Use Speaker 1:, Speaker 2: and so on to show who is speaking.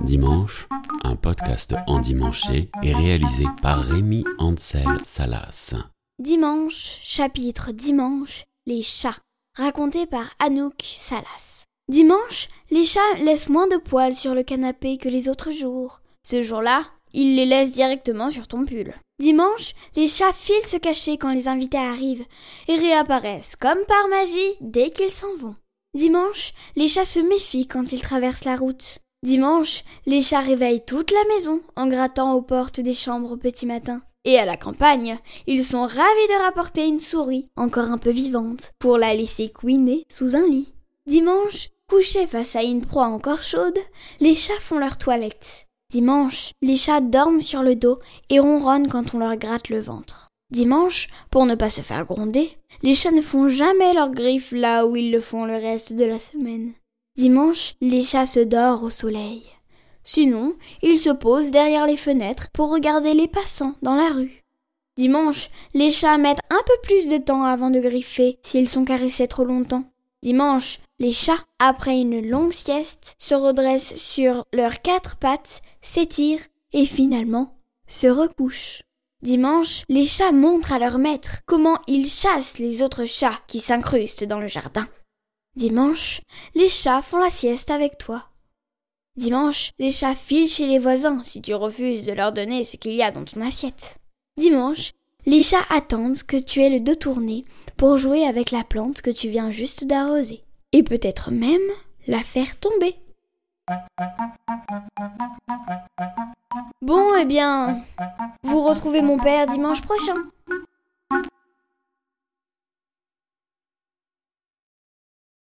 Speaker 1: Dimanche, un podcast endimanché est réalisé par Rémi Ansel Salas.
Speaker 2: Dimanche, chapitre Dimanche, les chats, raconté par Anouk Salas. Dimanche, les chats laissent moins de poils sur le canapé que les autres jours. Ce jour-là, ils les laissent directement sur ton pull. Dimanche, les chats filent se cacher quand les invités arrivent et réapparaissent comme par magie dès qu'ils s'en vont. Dimanche, les chats se méfient quand ils traversent la route. Dimanche, les chats réveillent toute la maison en grattant aux portes des chambres au petit matin. Et à la campagne, ils sont ravis de rapporter une souris, encore un peu vivante, pour la laisser couiner sous un lit. Dimanche, couchés face à une proie encore chaude, les chats font leur toilette. Dimanche, les chats dorment sur le dos et ronronnent quand on leur gratte le ventre. Dimanche, pour ne pas se faire gronder, les chats ne font jamais leurs griffes là où ils le font le reste de la semaine. Dimanche, les chats se dorent au soleil. Sinon, ils se posent derrière les fenêtres pour regarder les passants dans la rue. Dimanche, les chats mettent un peu plus de temps avant de griffer s'ils sont caressés trop longtemps. Dimanche, les chats, après une longue sieste, se redressent sur leurs quatre pattes, s'étirent et finalement se recouchent. Dimanche, les chats montrent à leur maître comment ils chassent les autres chats qui s'incrustent dans le jardin. Dimanche, les chats font la sieste avec toi. Dimanche, les chats filent chez les voisins si tu refuses de leur donner ce qu'il y a dans ton assiette. Dimanche, les chats attendent que tu aies le dos tourné pour jouer avec la plante que tu viens juste d'arroser. Et peut-être même la faire tomber. Bon, eh bien, vous retrouvez mon père dimanche prochain.